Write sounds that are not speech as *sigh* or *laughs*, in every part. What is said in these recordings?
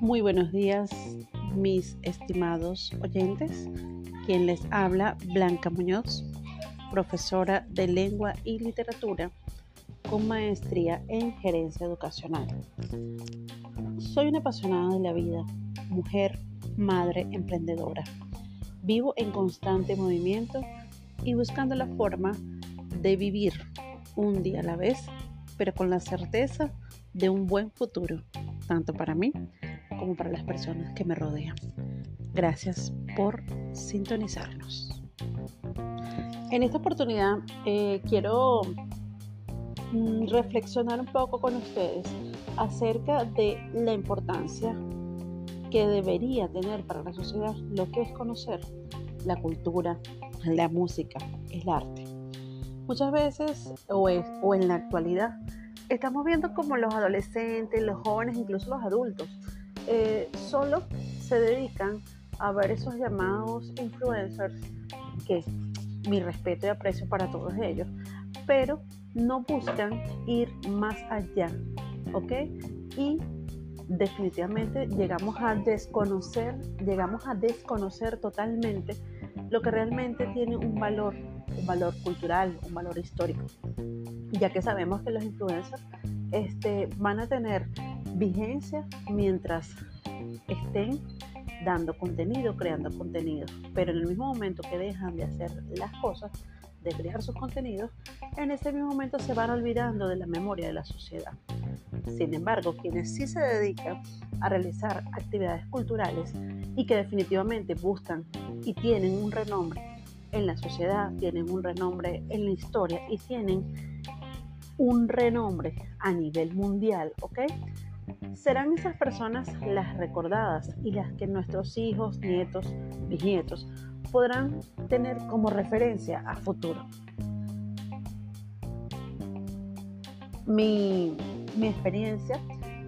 Muy buenos días, mis estimados oyentes. Quien les habla, Blanca Muñoz, profesora de lengua y literatura con maestría en gerencia educacional. Soy una apasionada de la vida, mujer, madre, emprendedora. Vivo en constante movimiento y buscando la forma de vivir un día a la vez, pero con la certeza de un buen futuro, tanto para mí como para las personas que me rodean. Gracias por sintonizarnos. En esta oportunidad eh, quiero mm, reflexionar un poco con ustedes acerca de la importancia que debería tener para la sociedad lo que es conocer la cultura, la música, el arte. Muchas veces, o, en la actualidad, estamos viendo como los adolescentes, los jóvenes, incluso los adultos, eh, solo se dedican a ver esos llamados influencers, que mi respeto y aprecio para todos ellos, pero no buscan ir más allá, ¿ok? Y definitivamente llegamos a desconocer, llegamos a desconocer totalmente lo que realmente tiene un valor, un valor cultural, un valor histórico, ya que sabemos que los influencers este, van a tener vigencia mientras estén dando contenido, creando contenido. Pero en el mismo momento que dejan de hacer las cosas, de crear sus contenidos, en ese mismo momento se van olvidando de la memoria de la sociedad. Sin embargo, quienes sí se dedican a realizar actividades culturales y que definitivamente buscan y tienen un renombre en la sociedad, tienen un renombre en la historia y tienen un renombre a nivel mundial, ¿ok? serán esas personas las recordadas y las que nuestros hijos, nietos, bisnietos podrán tener como referencia a futuro. Mi, mi experiencia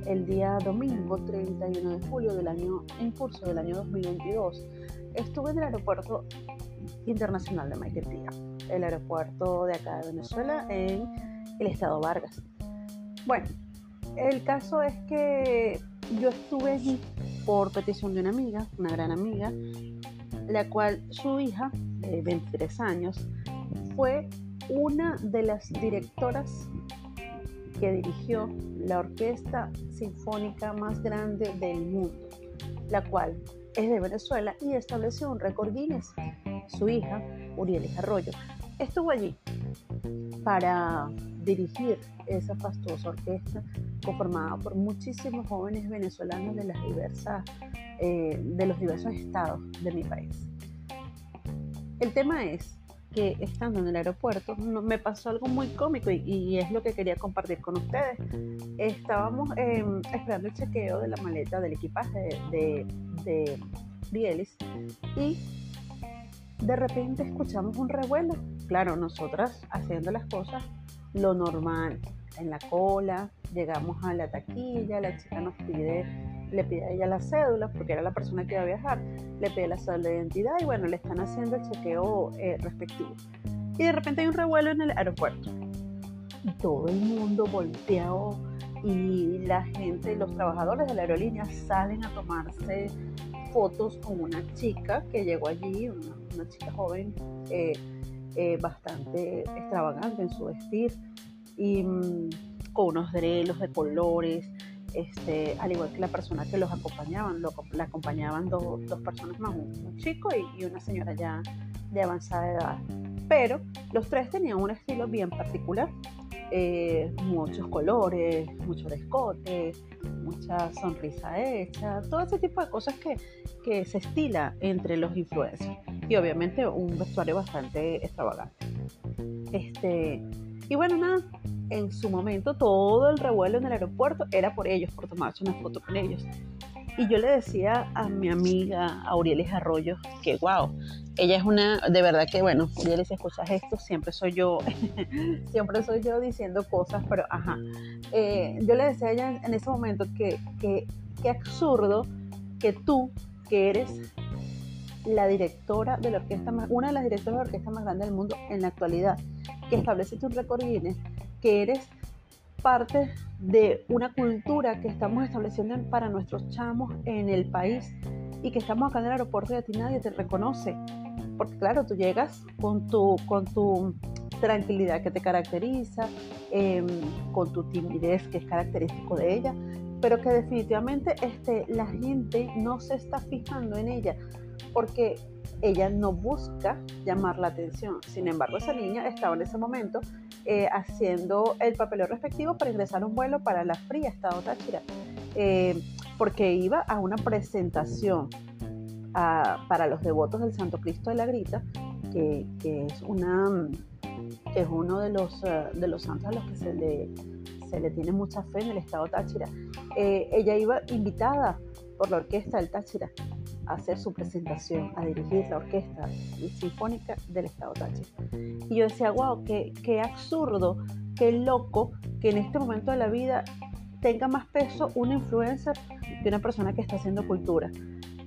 el día domingo 31 de julio del año en curso del año 2022 estuve en el aeropuerto internacional de Maiquetía, el aeropuerto de acá de Venezuela en el estado Vargas. Bueno, el caso es que yo estuve allí por petición de una amiga, una gran amiga, la cual su hija, de 23 años, fue una de las directoras que dirigió la orquesta sinfónica más grande del mundo, la cual es de Venezuela y estableció un récord Guinness. Su hija, Uriel Arroyo, estuvo allí para dirigir esa fastuosa orquesta conformada por muchísimos jóvenes venezolanos de, las diversas, eh, de los diversos estados de mi país. El tema es que estando en el aeropuerto me pasó algo muy cómico y, es lo que quería compartir con ustedes. Estábamos em, esperando el chequeo de la maleta del equipaje de, de, Bielis y de repente escuchamos un revuelo. Claro, nosotras haciendo las cosas lo normal, en la cola, llegamos a la taquilla, la chica nos pide, le pide a ella la cédula, porque era la persona que iba a viajar, le pide la cédula de identidad y bueno, le están haciendo el chequeo eh, respectivo. Y de repente hay un revuelo en el aeropuerto. Todo el mundo volteado y la gente, los trabajadores de la aerolínea salen a tomarse fotos con una chica que llegó allí, una, chica joven, eh, eh, bastante extravagante en su vestir y mm, con unos drelos de colores, este, al igual que la persona que los acompañaban, lo, la acompañaban dos, personas más, un, chico y, una señora ya de avanzada edad. Pero los tres tenían un estilo bien particular, eh, muchos colores, mucho descote, mucha sonrisa hecha, todo ese tipo de cosas que, que se estila entre los influencers y obviamente un vestuario bastante extravagante. Este, y bueno, nada, en su momento todo el revuelo en el aeropuerto era por ellos, por tomarse una foto con ellos. Y yo le decía a mi amiga Aurielis Arroyo que, wow, ella es una, de verdad que, bueno, Aurielis, si escuchas esto, siempre soy yo, *laughs* siempre soy yo diciendo cosas, pero ajá. Eh, yo le decía a ella en ese momento que, que, que absurdo que tú, que eres la directora de la orquesta más, una de las directoras de la orquesta más grande del mundo en la actualidad, que establece un récord Guinness, que eres parte de una cultura que estamos estableciendo para nuestros chamos en el país y que estamos acá en el aeropuerto y a ti nadie te reconoce. Porque claro, tú llegas con tu, con tu tranquilidad que te caracteriza, em, con tu timidez que es característico de ella, pero que definitivamente este, la gente no se está fijando en ella porque ella no busca llamar la atención. Sin embargo, esa niña estaba en ese momento eh, haciendo el papeleo respectivo para ingresar a un vuelo para la fría Estado Táchira, eh, porque iba a una presentación para los devotos del Santo Cristo de la Grita, que, es, una, es uno de los, eh, de los santos a los que se le, se le tiene mucha fe en el Estado Táchira. ella iba invitada por la orquesta del Táchira a hacer su presentación, a dirigir la orquesta sinfónica del Estado Táchira. Y yo decía, wow, qué, qué absurdo, qué loco que en este momento de la vida tenga más peso una influencer que una persona que está haciendo cultura.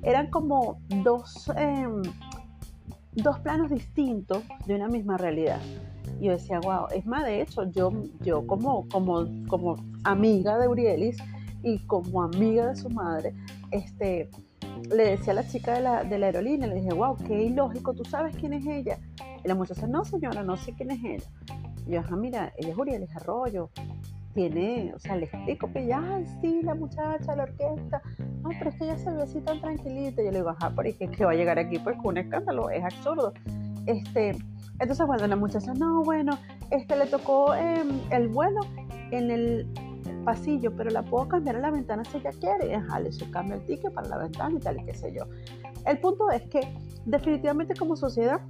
Eran como dos, em, dos planos distintos de una misma realidad. Y yo decía, wow, es más, de hecho, yo, yo como, como, como amiga de Urielis y como amiga de su madre, este, le decía a la chica de la, de la aerolínea, le dije, wow, qué ilógico, ¿tú sabes quién es ella? Y la muchacha, no señora, no sé quién es ella. Y yo, ajá, mira, ella es Uriel Arroyo, tiene, o sea, le explico que ya, sí, la muchacha, la orquesta, no, pero es que ella se ve así tan tranquilita. Y yo le digo, ajá, pero es que, va a llegar aquí pues con un escándalo, es absurdo. Este, entonces, bueno, la muchacha, no, bueno, este le tocó em, el vuelo en el pasillo, pero la puedo cambiar a la ventana si ella quiere. Ajá, le cambio el ticket para la ventana y tal y qué sé yo. El punto es que definitivamente como sociedad,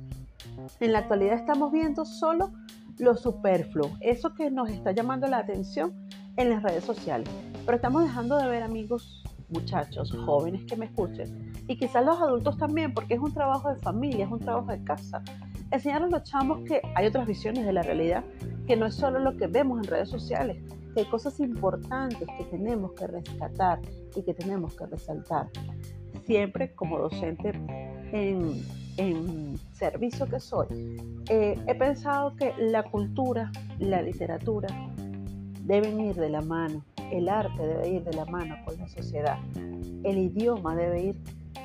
en la actualidad estamos viendo solo lo superfluo, eso que nos está llamando la atención en las redes sociales. Pero estamos dejando de ver amigos, muchachos, jóvenes que me escuchen, y quizás los adultos también, porque es un trabajo de familia, es un trabajo de casa. Enseñar a los chamos que hay otras visiones de la realidad, que no es solo lo que vemos en redes sociales, que hay cosas importantes que tenemos que rescatar y que tenemos que resaltar. Siempre como docente en, servicio que soy, eh, he pensado que la cultura, la literatura deben ir de la mano, el arte debe ir de la mano con la sociedad, el idioma debe ir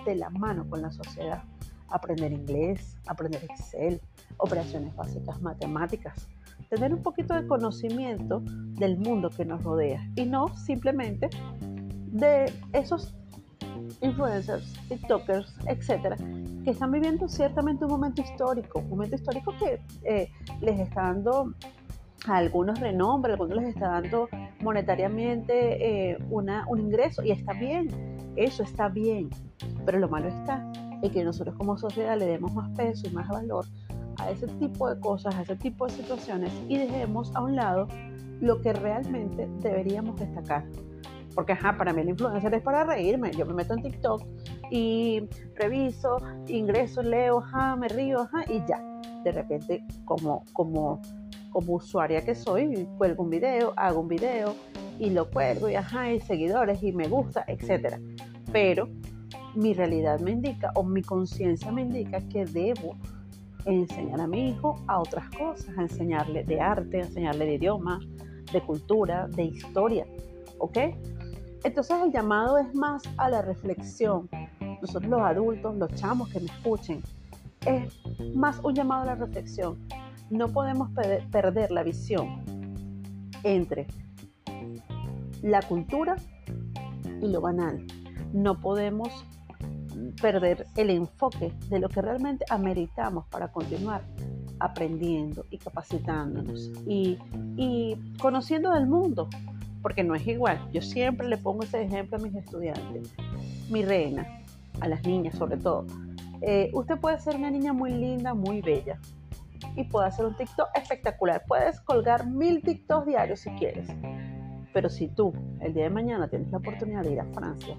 de la mano con la sociedad. Aprender inglés, aprender Excel, operaciones básicas matemáticas, tener un poquito de conocimiento del mundo que nos rodea y no simplemente de esos influencers, TikTokers, etcétera, que están viviendo ciertamente un momento histórico, un momento histórico que eh, les está dando a algunos renombre, a algunos les está dando monetariamente eh, una, un ingreso y está bien, eso está bien, pero lo malo está en que nosotros como sociedad le demos más peso y más valor a ese tipo de cosas, a ese tipo de situaciones y dejemos a un lado lo que realmente deberíamos destacar. Porque, ajá, para mí el influencer es para reírme. Yo me meto en TikTok y reviso, ingreso, leo, ajá, me río, ajá, y ya. De repente, como, como, como usuaria que soy, cuelgo un video, hago un video y lo cuelgo y ajá, y seguidores y me gusta, etc. Pero mi realidad me indica o mi conciencia me indica que debo enseñar a mi hijo a otras cosas, a enseñarle de arte, a enseñarle de idioma, de cultura, de historia, ¿ok? Entonces el llamado es más a la reflexión. Nosotros los adultos, los chamos que me escuchen, es más un llamado a la reflexión. No podemos perder la visión entre la cultura y lo banal. No podemos perder el enfoque de lo que realmente ameritamos para continuar aprendiendo y capacitándonos y, conociendo del mundo, porque no es igual. Yo siempre le pongo ese ejemplo a mis estudiantes. Mi reina, a las niñas sobre todo. Eh, usted puede ser una niña muy linda, muy bella y puede hacer un TikTok espectacular. Puedes colgar mil TikToks diarios si quieres. Pero si tú el día de mañana tienes la oportunidad de ir a Francia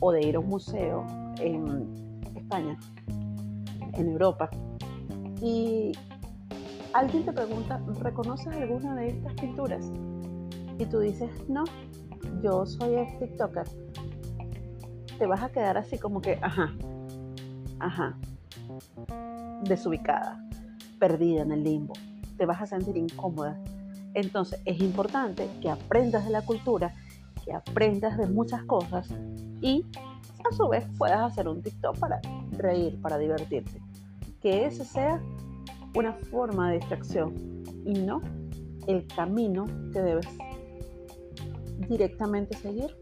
o de ir a un museo en España, en Europa, y alguien te pregunta, ¿reconoces alguna de estas pinturas? Y tú dices, no, yo soy TikToker. Te vas a quedar así como que, ajá, ajá, desubicada, perdida en el limbo. Te vas a sentir incómoda. Entonces es importante que aprendas de la cultura, aprendas de muchas cosas y a su vez puedas hacer un TikTok para reír, para divertirte. Que ese sea una forma de distracción y no el camino que debes directamente seguir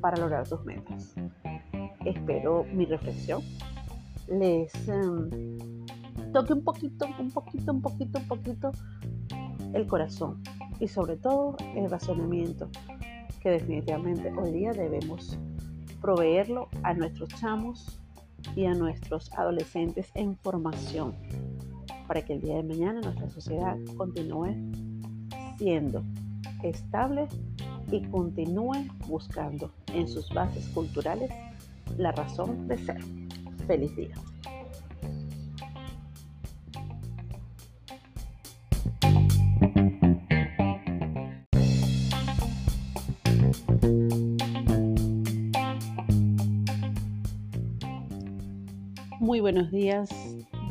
para lograr tus metas. Espero mi reflexión les em, toque un poquito, un poquito, un poquito, un poquito el corazón y sobre todo el razonamiento que definitivamente hoy día debemos proveerlo a nuestros chamos y a nuestros adolescentes en formación para que el día de mañana nuestra sociedad continúe siendo estable y continúe buscando en sus bases culturales la razón de ser. Feliz día. Muy buenos días,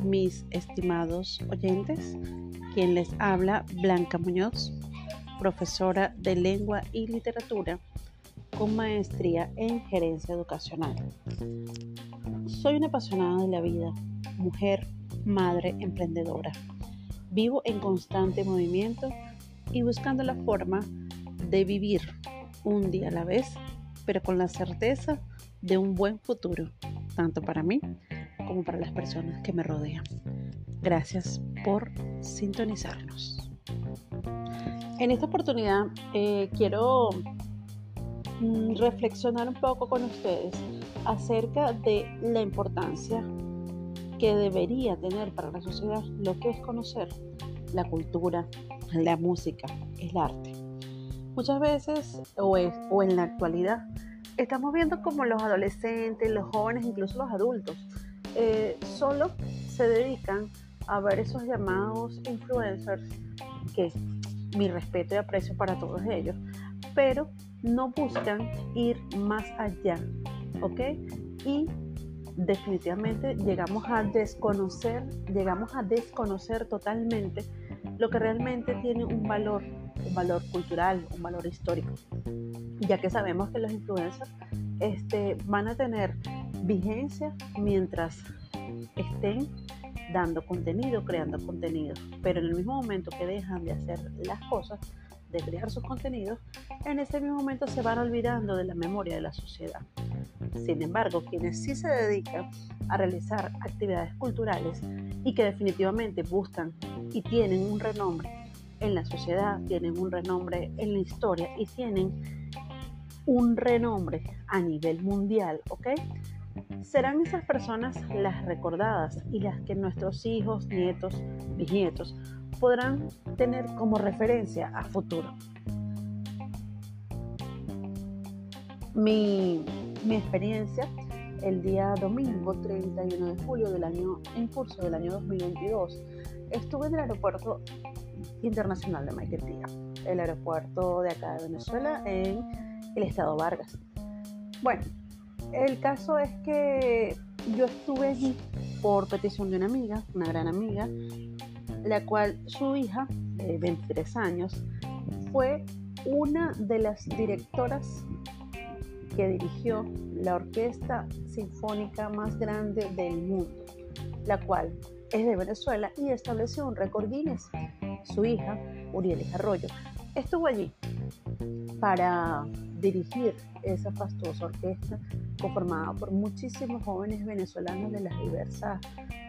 mis estimados oyentes. Quien les habla, Blanca Muñoz, profesora de lengua y literatura con maestría en gerencia educacional. Soy una apasionada de la vida, mujer, madre, emprendedora. Vivo en constante movimiento y buscando la forma de vivir un día a la vez, pero con la certeza de un buen futuro, tanto para mí como para las personas que me rodean. Gracias por sintonizarnos. En esta oportunidad eh, quiero mm, reflexionar un poco con ustedes acerca de la importancia que debería tener para la sociedad lo que es conocer la cultura, la música, el arte. Muchas veces, o, o en la actualidad, estamos viendo como los adolescentes, los jóvenes, incluso los adultos, eh, solo se dedican a ver esos llamados influencers, que mi respeto y aprecio para todos ellos, pero no buscan ir más allá ¿ok? Y definitivamente llegamos a desconocer, llegamos a desconocer totalmente lo que realmente tiene un valor, un valor cultural, un valor histórico, ya que sabemos que los influencers este, van a tener vigencia mientras estén dando contenido, creando contenido, pero en el mismo momento que dejan de hacer las cosas, de crear sus contenidos, en ese mismo momento se van olvidando de la memoria de la sociedad. Sin embargo, quienes sí se dedican a realizar actividades culturales y que definitivamente buscan y tienen un renombre en la sociedad, tienen un renombre en la historia y tienen un renombre a nivel mundial, ¿ok? Serán esas personas las recordadas y las que nuestros hijos, nietos, bisnietos podrán tener como referencia a futuro. Mi, experiencia el día domingo 31 de julio del año en curso del año 2022 estuve en el aeropuerto internacional de Maiquetía, el aeropuerto de acá de Venezuela en el estado Vargas. Bueno, el caso es que yo estuve allí por petición de una amiga, una gran amiga, la cual su hija, de 23 años, fue una de las directoras que dirigió la orquesta sinfónica más grande del mundo, la cual es de Venezuela y estableció un récord Guinness. Su hija, Uriel Arroyo, estuvo allí para dirigir esa fastuosa orquesta conformada por muchísimos jóvenes venezolanos de las diversas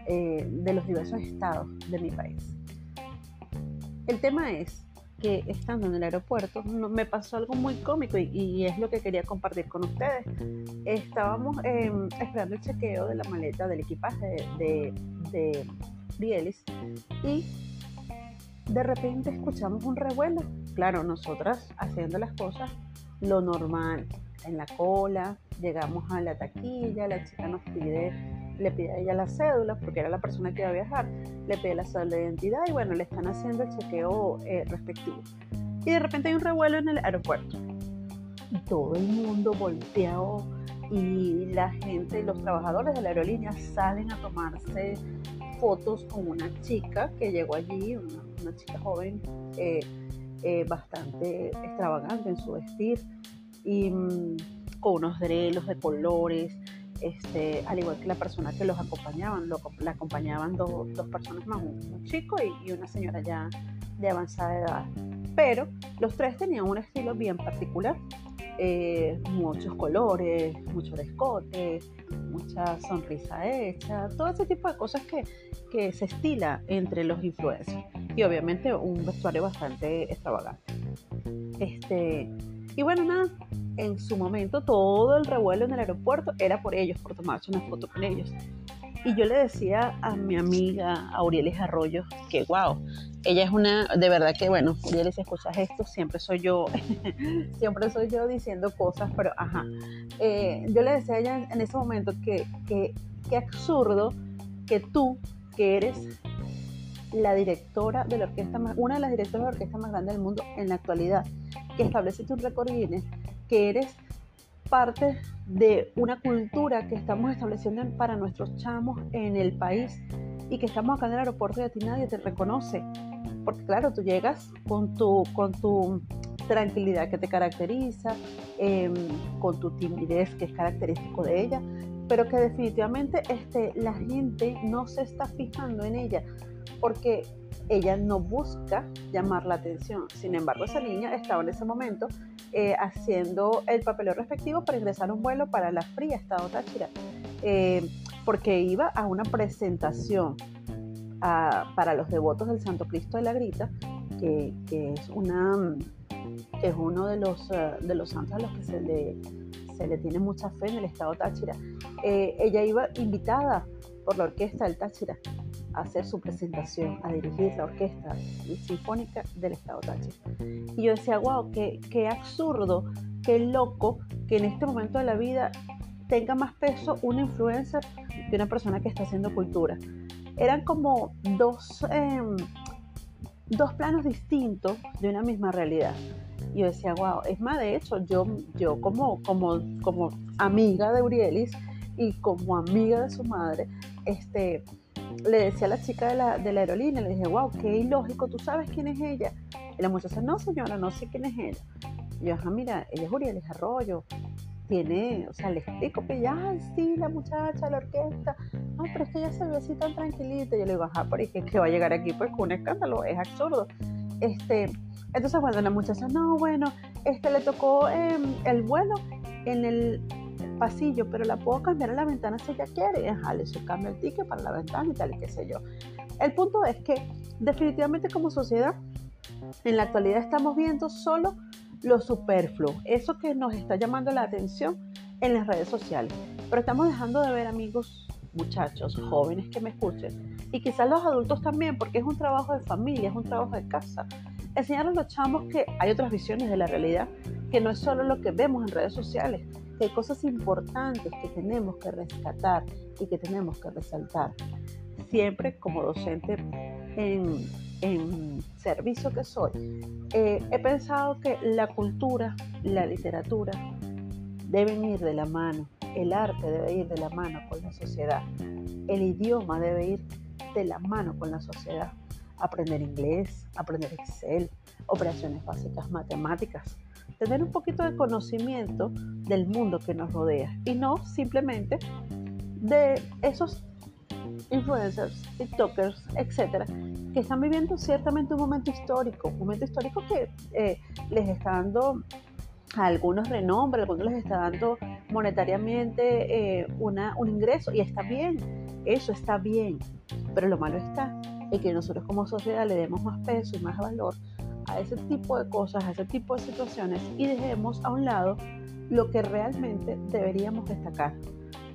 eh, de los diversos estados de mi país. El tema es que estando en el aeropuerto me pasó algo muy cómico y, es lo que quería compartir con ustedes. Estábamos em, esperando el chequeo de la maleta del equipaje de, de, Bielis y de repente escuchamos un revuelo. Claro, nosotras haciendo las cosas lo normal, en la cola, llegamos a la taquilla, la chica nos pide le pide a ella la cédula, porque era la persona que iba a viajar, le pide la cédula de identidad y bueno, le están haciendo el chequeo eh, respectivo. Y de repente hay un revuelo en el aeropuerto. Y todo el mundo volteado y la gente, los trabajadores de la aerolínea salen a tomarse fotos con una chica que llegó allí, una, chica joven, eh, eh, bastante extravagante en su vestir y mm, con unos drelos de colores, este, al igual que la persona que los acompañaban, lo, la acompañaban dos, dos personas más, un, chico y, y, una señora ya de avanzada edad. Pero los tres tenían un estilo bien particular, eh, muchos colores, mucho descote, mucha sonrisa hecha, todo ese tipo de cosas que, que se estila entre los influencers y obviamente un vestuario bastante extravagante. Este, y bueno, nada, en su momento todo el revuelo en el aeropuerto era por ellos, por tomarse una foto con ellos. Y yo le decía a mi amiga Aurielis Arroyo que, wow, ella es una, de verdad que, bueno, si escuchas esto, siempre soy yo, *laughs* siempre soy yo diciendo cosas, pero ajá. Eh, yo le decía a ella en ese momento que, que, que absurdo que tú, que eres la directora de la orquesta más, una de las directoras de la orquesta más grande del mundo en la actualidad, que estableciste un récord Guinness, que eres parte de una cultura que estamos estableciendo para nuestros chamos en el país y que estamos acá en el aeropuerto y a ti nadie te reconoce. Porque claro, tú llegas con tu, con tu tranquilidad que te caracteriza, em, con tu timidez que es característico de ella, pero que definitivamente este, la gente no se está fijando en ella porque ella no busca llamar la atención. Sin embargo, esa niña estaba en ese momento eh, haciendo el papeleo respectivo para ingresar a un vuelo para la fría Estado Táchira, eh, porque iba a una presentación para los devotos del Santo Cristo de la Grita, que, es, una, es uno de los, eh, de los santos a los que se le, se le tiene mucha fe en el Estado Táchira. ella iba invitada por la orquesta del Táchira hacer su presentación, a dirigir la orquesta sinfónica del Estado Táchira. Y yo decía, wow, qué, qué absurdo, qué loco que en este momento de la vida tenga más peso una influencer que una persona que está haciendo cultura. Eran como dos, em, dos planos distintos de una misma realidad. Y yo decía, wow, es más, de hecho, yo, yo como, como, como amiga de Urielis y como amiga de su madre, este, le decía a la chica de la, de la aerolínea, le dije, wow, qué ilógico, ¿tú sabes quién es ella? Y la muchacha, no señora, no sé quién es ella. Y yo, ajá, mira, ella es Uriel Arroyo, tiene, o sea, le explico que ya, ay, sí, la muchacha, la orquesta, no, pero es que ella se ve así tan tranquilita. Y yo le digo, ajá, pero es que, va a llegar aquí pues con un escándalo, es absurdo. Este, entonces, bueno, la muchacha, no, bueno, este le tocó em, el vuelo en el pasillo, pero la puedo cambiar a la ventana si ella quiere. Ajá, le cambio el ticket para la ventana y tal, y qué sé yo. El punto es que definitivamente como sociedad, en la actualidad estamos viendo solo lo superfluo, eso que nos está llamando la atención en las redes sociales. Pero estamos dejando de ver amigos, muchachos, jóvenes que me escuchen, y quizás los adultos también, porque es un trabajo de familia, es un trabajo de casa. Enseñar a los chamos que hay otras visiones de la realidad, que no es solo lo que vemos en redes sociales, que hay cosas importantes que tenemos que rescatar y que tenemos que resaltar. Siempre como docente en, servicio que soy, eh, he pensado que la cultura, la literatura deben ir de la mano, el arte debe ir de la mano con la sociedad, el idioma debe ir de la mano con la sociedad. Aprender inglés, aprender Excel, operaciones básicas matemáticas, tener un poquito de conocimiento del mundo que nos rodea y no simplemente de esos influencers, TikTokers, etcétera, que están viviendo ciertamente un momento histórico, un momento histórico que eh, les está dando a algunos renombre, algunos les está dando monetariamente eh, una, un ingreso y está bien, eso está bien, pero lo malo está en que nosotros como sociedad le demos más peso y más valor a ese tipo de cosas, a ese tipo de situaciones y dejemos a un lado lo que realmente deberíamos destacar.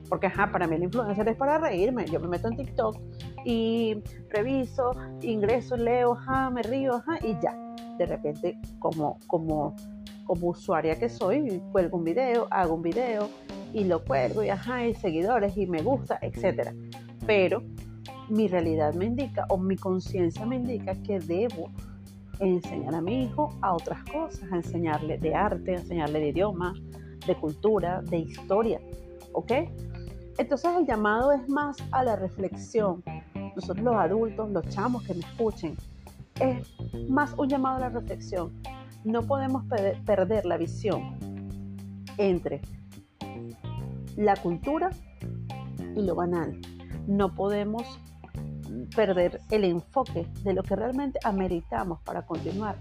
Porque, ajá, para mí el influencer es para reírme. Yo me meto en TikTok y reviso, ingreso, leo, ajá, me río, ajá, y ya. De repente, como, como, como usuaria que soy, cuelgo un video, hago un video y lo cuelgo y ajá, y seguidores y me gusta, etc. Pero mi realidad me indica o mi conciencia me indica que debo enseñar a mi hijo a otras cosas, a enseñarle de arte, a enseñarle de idioma, de cultura, de historia, ¿ok? Entonces el llamado es más a la reflexión. Nosotros los adultos, los chamos que me escuchen, es más un llamado a la reflexión. No podemos perder la visión entre la cultura y lo banal. No podemos perder el enfoque de lo que realmente ameritamos para continuar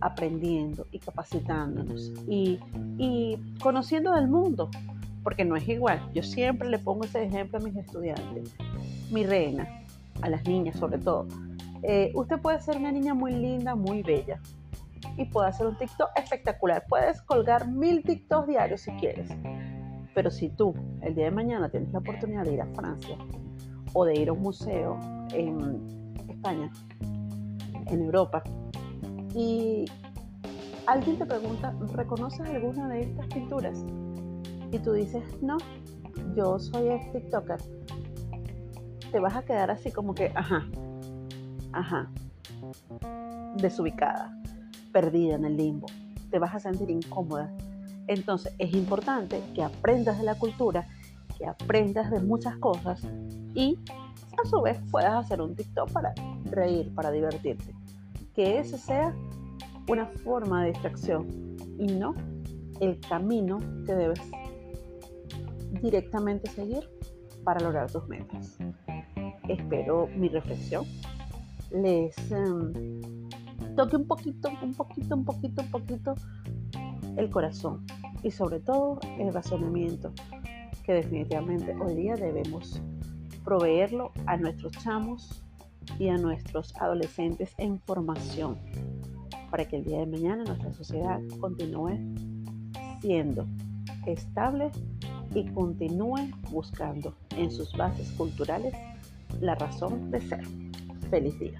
aprendiendo y capacitándonos y, y conociendo del mundo, porque no es igual. Yo siempre le pongo ese ejemplo a mis estudiantes. Mi reina, a las niñas sobre todo. Eh, usted puede ser una niña muy linda, muy bella y puede hacer un TikTok espectacular. Puedes colgar mil TikToks diarios si quieres. Pero si tú el día de mañana tienes la oportunidad de ir a Francia o de ir a un museo en España, en Europa, y alguien te pregunta, ¿reconoces alguna de estas pinturas? Y tú dices, no, yo soy TikToker. Te vas a quedar así como que, ajá, ajá, desubicada, perdida en el limbo. Te vas a sentir incómoda. Entonces es importante que aprendas de la cultura, que aprendas de muchas cosas y a su vez puedas hacer un TikTok para reír, para divertirte. Que ese sea una forma de distracción y no el camino que debes directamente seguir para lograr tus metas. Espero mi reflexión les em, toque un poquito, un poquito, un poquito, un poquito el corazón y sobre todo el razonamiento que definitivamente hoy día debemos proveerlo a nuestros chamos y a nuestros adolescentes en formación para que el día de mañana nuestra sociedad continúe siendo estable y continúe buscando en sus bases culturales la razón de ser. Feliz día.